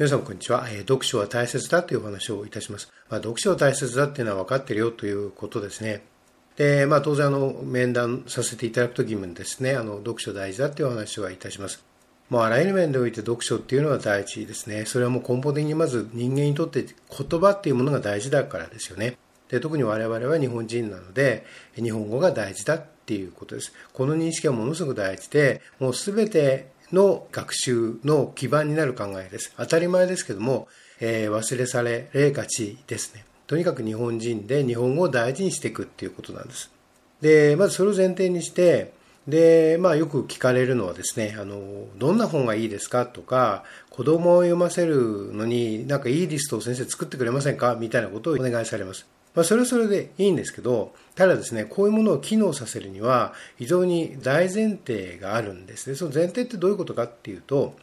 皆さんこんにちは、えー、読書は大切だというお話をいたします。まあ、読書は大切だっていうのは分かってるよということですね。で、まあ、当然あの、面談させていただくときもですね、あの、読書大事だっていうお話はいたします。もうあらゆる面でおいて読書っていうのは第一ですね。それはもう根本的にまず人間にとって言葉っていうものが大事だからですよね。で特に我々は日本人なので、日本語が大事だっていうことです。この認識はものすごく大事で、もうすべての学習の基盤になる考えです。当たり前ですけども、えー、忘れされ、霊がちですね。とにかく日本人で日本語を大事にしていくっていうことなんです。で、まずそれを前提にして、で、まあよく聞かれるのはですね、あの、どんな本がいいですか？とか、子供を読ませるのになんかいいリストを先生作ってくれませんか？みたいなことをお願いされます。まあ、それはそれでいいんですけど、ただですね、こういうものを機能させるには、非常に大前提があるんですね。その前提ってどういうことかっていうと、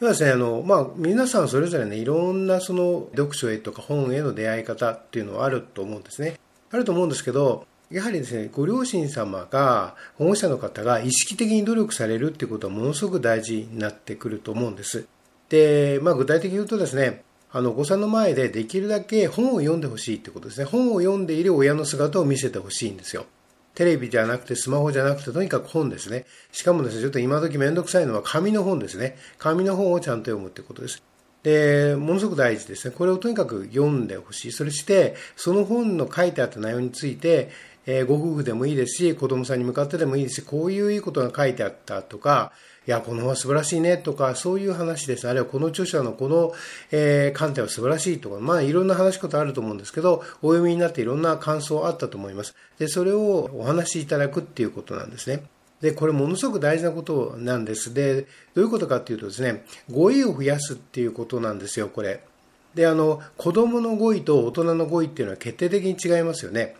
要はですね、あの、まあ、皆さんそれぞれね、いろんなその読書へとか本への出会い方っていうのはあると思うんですね。あると思うんですけど、やはりですね、ご両親様が、保護者の方が意識的に努力されるっていうことはものすごく大事になってくると思うんです。で、まあ、具体的に言うとですね、あの、お子さんの前でできるだけ本を読んでほしいってことですね。本を読んでいる親の姿を見せてほしいんですよ。テレビじゃなくてスマホじゃなくてとにかく本ですね。しかもですね、ちょっと今時めんどくさいのは紙の本ですね。紙の本をちゃんと読むってことです。で、ものすごく大事ですね。これをとにかく読んでほしい。それして、その本の書いてあった内容について、えー、ご夫婦でもいいですし、子供さんに向かってでもいいですし、こういういいことが書いてあったとか、いや、この本は素晴らしいねとか、そういう話です。あるいはこの著者のこの、えー、観点は素晴らしいとか、まあいろんな話し方あると思うんですけど、お読みになっていろんな感想あったと思います。で、それをお話しいただくっていうことなんですね。で、これものすごく大事なことなんです。で、どういうことかっていうとですね、語彙を増やすっていうことなんですよ、これ。で、あの、子供の語彙と大人の語彙っていうのは決定的に違いますよね。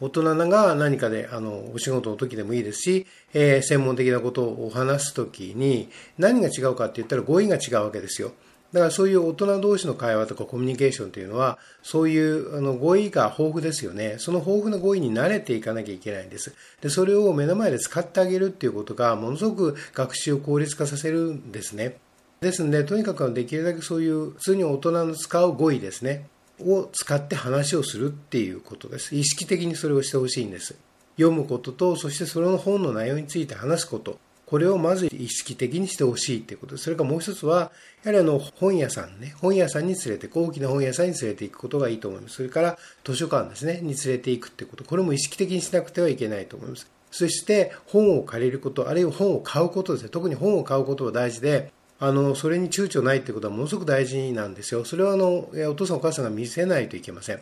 大人が何かで、あの、お仕事の時でもいいですし、えー、専門的なことを話す時に、何が違うかって言ったら語彙が違うわけですよ。だからそういう大人同士の会話とかコミュニケーションというのは、そういうあの語彙が豊富ですよね。その豊富な語彙に慣れていかなきゃいけないんです。で、それを目の前で使ってあげるっていうことが、ものすごく学習を効率化させるんですね。ですので、とにかくできるだけそういう普通に大人の使う語彙ですね。を使って話をするっていうことです。意識的にそれをしてほしいんです。読むことと、そしてその本の内容について話すこと。これをまず意識的にしてほしいっていうこと。それからもう一つは、やはりあの本屋さんね、本屋さんに連れて、大きな本屋さんに連れていくことがいいと思います。それから図書館ですね、に連れていくってこと。これも意識的にしなくてはいけないと思います。そして本を借りること、あるいは本を買うことですね。特に本を買うことは大事で、あの、それに躊躇ないってことはものすごく大事なんですよ。それはあの、お父さんお母さんが見せないといけません。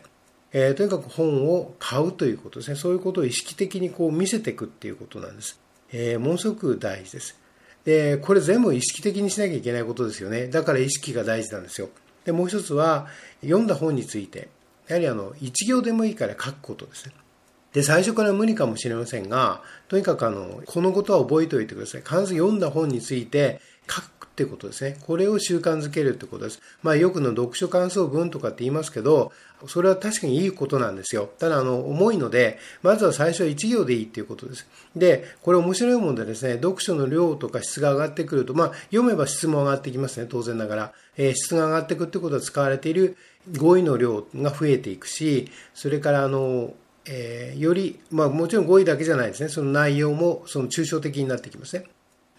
えー、とにかく本を買うということですね。そういうことを意識的にこう見せていくっていうことなんです。えー、ものすごく大事です。で、これ全部意識的にしなきゃいけないことですよね。だから意識が大事なんですよ。で、もう一つは、読んだ本について、やはりあの、一行でもいいから書くことですね。で、最初から無理かもしれませんが、とにかくあの、このことは覚えておいてください。必ず読んだ本について書くってことですね。これを習慣づけるってことです。まあよくの読書感想文とかって言いますけど、それは確かにいいことなんですよ。ただあの、重いので、まずは最初は1行でいいっていうことです。で、これ面白いもんでですね、読書の量とか質が上がってくると、まあ読めば質も上がってきますね、当然ながら。えー、質が上がっていくってことは使われている語彙の量が増えていくし、それからあの、えー、より、まあもちろん語彙だけじゃないですね、その内容もその抽象的になってきますね。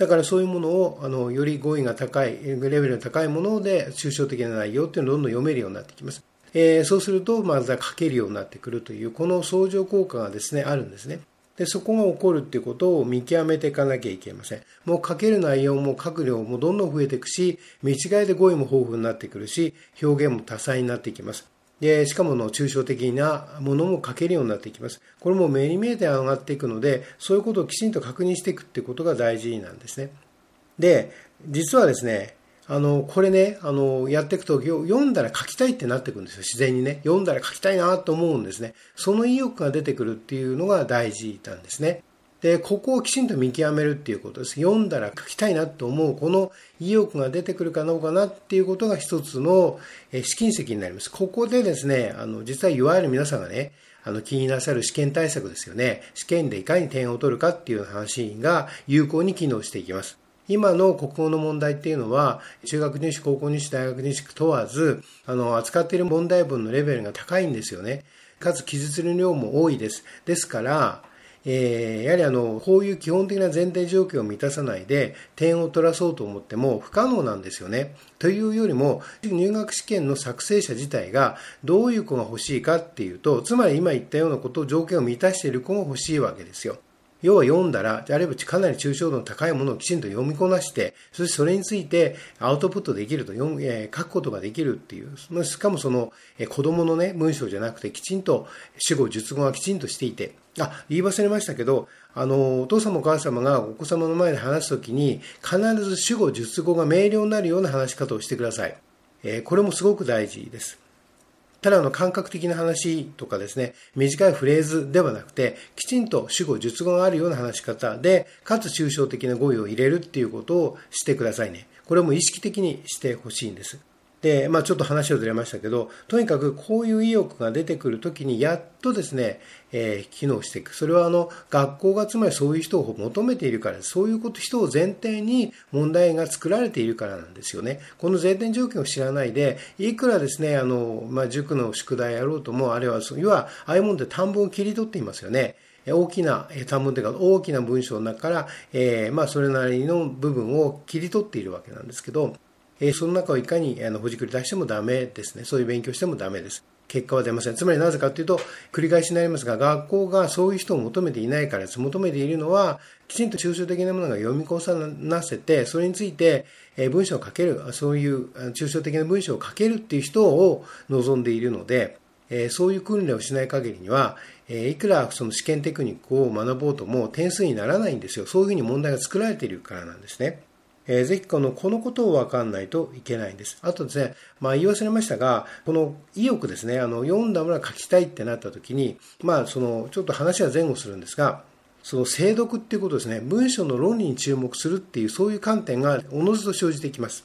だからそういうものを、あの、より語彙が高い、レベルの高いもので、抽象的な内容っていうのをどんどん読めるようになってきます。えー、そうすると、まずは書けるようになってくるという、この相乗効果がですね、あるんですね。で、そこが起こるっていうことを見極めていかなきゃいけません。もう書ける内容も書く量もどんどん増えていくし、見違いで語彙も豊富になってくるし、表現も多彩になっていきます。で、しかもの抽象的なものも書けるようになっていきます。これも目に見えて上がっていくので、そういうことをきちんと確認していくっていうことが大事なんですね。で、実はですね、あの、これね、あの、やっていくと、読んだら書きたいってなってくるんですよ。自然にね。読んだら書きたいなと思うんですね。その意欲が出てくるっていうのが大事なんですね。で、ここをきちんと見極めるっていうことです。読んだら書きたいなと思う、この意欲が出てくるかどうかなっていうことが一つの試金石になります。ここでですね、あの、実はいわゆる皆さんがね、あの、気になさる試験対策ですよね。試験でいかに点を取るかっていう話が有効に機能していきます。今の国語の問題っていうのは、中学入試、高校入試、大学入試問わず、あの、扱っている問題文のレベルが高いんですよね。かつ記述の量も多いです。ですから、えー、やはりあの、こういう基本的な前提条件を満たさないで点を取らそうと思っても不可能なんですよね。というよりも、入学試験の作成者自体がどういう子が欲しいかっていうと、つまり今言ったようなことを条件を満たしている子が欲しいわけですよ。要は読んだら、あるいはかなり抽象度の高いものをきちんと読みこなして、そしてそれについてアウトプットできると、読えー、書くことができるっていう、しかもその、えー、子供のね、文章じゃなくて、きちんと主語、述語がきちんとしていて、あ、言い忘れましたけど、あの、お父様お母様がお子様の前で話すときに、必ず主語、述語が明瞭になるような話し方をしてください。えー、これもすごく大事です。ただの感覚的な話とかですね、短いフレーズではなくて、きちんと主語、述語があるような話し方で、かつ抽象的な語彙を入れるっていうことをしてくださいね。これも意識的にしてほしいんです。で、まあちょっと話をずれましたけど、とにかくこういう意欲が出てくるときにやっとですね、えー、機能していく。それはあの、学校がつまりそういう人を求めているからそういうこと、人を前提に問題が作られているからなんですよね。この前提条件を知らないで、いくらですね、あの、まあ塾の宿題やろうとも、あるいは、要は、ああいうもんで短文を切り取っていますよね。大きな短文というか大きな文章の中から、えー、まあそれなりの部分を切り取っているわけなんですけど、えその中をいかにあのほじくり出してもダメですね。そういう勉強してもダメです。結果は出ません。つまりなぜかというと、繰り返しになりますが、学校がそういう人を求めていないからです。求めているのは、きちんと抽象的なものが読み越さなせて、それについて、え文章を書ける、そういう抽象的な文章を書けるっていう人を望んでいるので、えそういう訓練をしない限りには、えいくらその試験テクニックを学ぼうとも点数にならないんですよ。そういうふうに問題が作られているからなんですね。えー、ぜひこの、このことを分かんないといけないんです。あとですね、まあ言い忘れましたが、この意欲ですね、あの、読んだものは書きたいってなった時に、まあその、ちょっと話は前後するんですが、その精読っていうことですね、文章の論理に注目するっていう、そういう観点がおのずと生じてきます。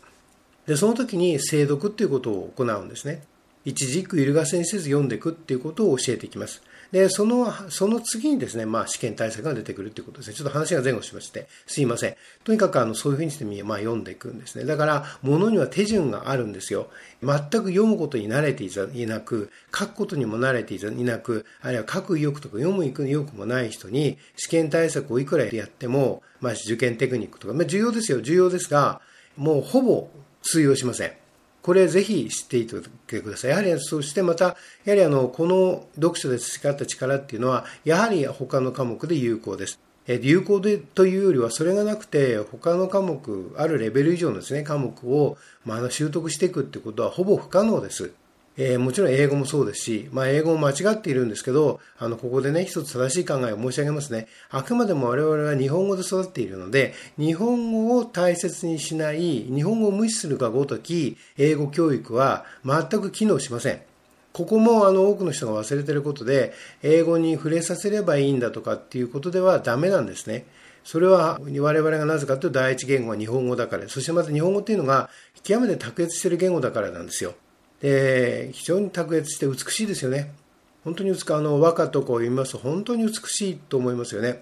で、その時に精読っていうことを行うんですね。一字一句揺るがせにせず読んでいくっていうことを教えていきます。で、その、その次にですね、まあ試験対策が出てくるっていうことですね。ちょっと話が前後しまして、すいません。とにかくあの、そういうふうにしてみ、まあ読んでいくんですね。だから、ものには手順があるんですよ。全く読むことに慣れていなく、書くことにも慣れていなく、あるいは書く意欲とか読む意欲もない人に、試験対策をいくらやっても、まあ受験テクニックとか、まあ重要ですよ、重要ですが、もうほぼ通用しません。これぜひ知っていてください。やはり、そしてまた、やはりあの、この読書で培った力っていうのは、やはり他の科目で有効です。え有効でというよりは、それがなくて、他の科目、あるレベル以上のですね、科目を、まあ、習得していくってことはほぼ不可能です。えー、もちろん英語もそうですし、まあ、英語も間違っているんですけど、あの、ここでね、一つ正しい考えを申し上げますね。あくまでも我々は日本語で育っているので、日本語を大切にしない、日本語を無視するがごとき、英語教育は全く機能しません。ここもあの多くの人が忘れていることで、英語に触れさせればいいんだとかっていうことではダメなんですね。それは我々がなぜかというと第一言語は日本語だから、そしてまた日本語っていうのが極めて卓越している言語だからなんですよ。で、非常に卓越して美しいですよね。本当に美しい。あの、和歌とかを読みますと本当に美しいと思いますよね。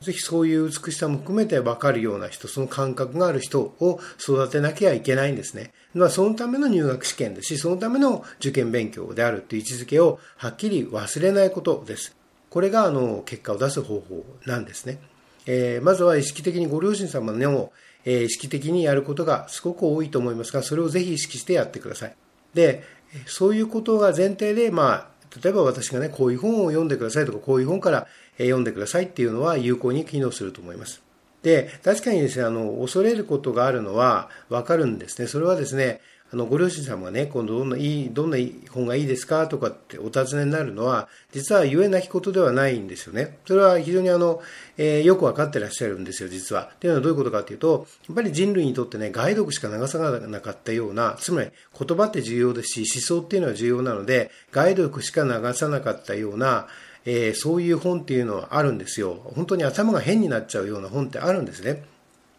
ぜひそういう美しさも含めて分かるような人、その感覚がある人を育てなきゃいけないんですね。まあ、そのための入学試験ですし、そのための受験勉強であるという位置づけをはっきり忘れないことです。これが、あの、結果を出す方法なんですね。えー、まずは意識的にご両親様の、えー、意識的にやることがすごく多いと思いますが、それをぜひ意識してやってください。で、そういうことが前提で、まあ、例えば私がね、こういう本を読んでくださいとか、こういう本から読んでくださいっていうのは有効に機能すると思います。で、確かにですね、あの、恐れることがあるのはわかるんですね。それはですね、あの、ご両親様がね、今度どんないい、どんな本がいいですか？とかってお尋ねになるのは、実は言えなきことではないんですよね。それは非常にあの、えー、よくわかってらっしゃるんですよ、実は。っていうのはどういうことかっていうと、やっぱり人類にとってね、外読しか流さなかったような、つまり言葉って重要ですし、思想っていうのは重要なので、外読しか流さなかったような、えー、そういう本っていうのはあるんですよ。本当に頭が変になっちゃうような本ってあるんですね。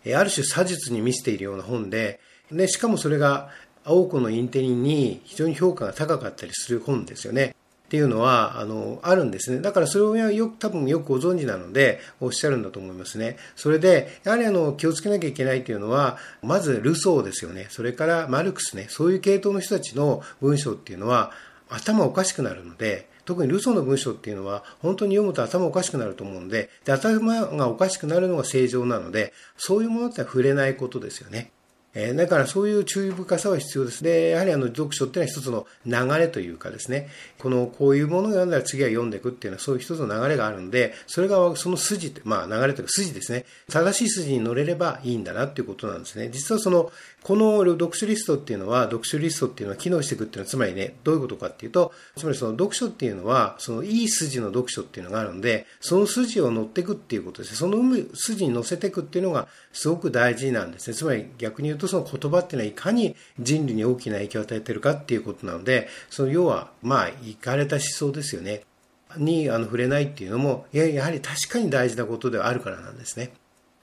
えー、ある種左術に見せているような本で、で、しかもそれが多くのインテリに非常に評価が高かったりする本ですよね。っていうのは、あの、あるんですね。だからそれをよく、多分よくご存知なので、おっしゃるんだと思いますね。それで、やはりあの、気をつけなきゃいけないっていうのは、まずルソーですよね。それからマルクスね。そういう系統の人たちの文章っていうのは、頭おかしくなるので、特にルソーの文章っていうのは、本当に読むと頭おかしくなると思うんで、で頭がおかしくなるのが正常なので、そういうものっては触れないことですよね。えー、だからそういう注意深さは必要です。で、やはりあの読書っていうのは一つの流れというかですね、このこういうものを読んだら次は読んでいくっていうのはそういう一つの流れがあるので、それがその筋、まあ流れというか筋ですね、正しい筋に乗れればいいんだなっていうことなんですね。実はその、この読書リストっていうのは、読書リストっていうのは機能していくっていうのは、つまりね、どういうことかっていうと、つまりその読書っていうのは、そのいい筋の読書っていうのがあるので、その筋を乗っていくっていうことですね。その筋に乗せていくっていうのがすごく大事なんですね。つまり逆に言うとその言葉っていうのはいかに人類に大きな影響を与えてるかっていうことなので、その要は、まあ、いかれた思想ですよね。にあの触れないっていうのも、やはり確かに大事なことではあるからなんですね。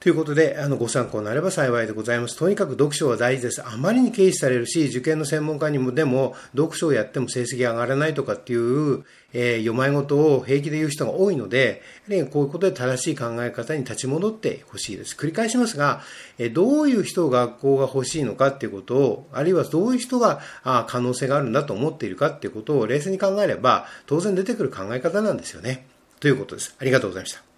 ということで、あの、ご参考になれば幸いでございます。とにかく読書は大事です。あまりに軽視されるし、受験の専門家にもでも、読書をやっても成績上がらないとかっていう、えー、読まい事を平気で言う人が多いので、やはりこういうことで正しい考え方に立ち戻ってほしいです。繰り返しますが、え、どういう人が学校が欲しいのかっていうことを、あるいはどういう人があ可能性があるんだと思っているかっていうことを冷静に考えれば、当然出てくる考え方なんですよね。ということです。ありがとうございました。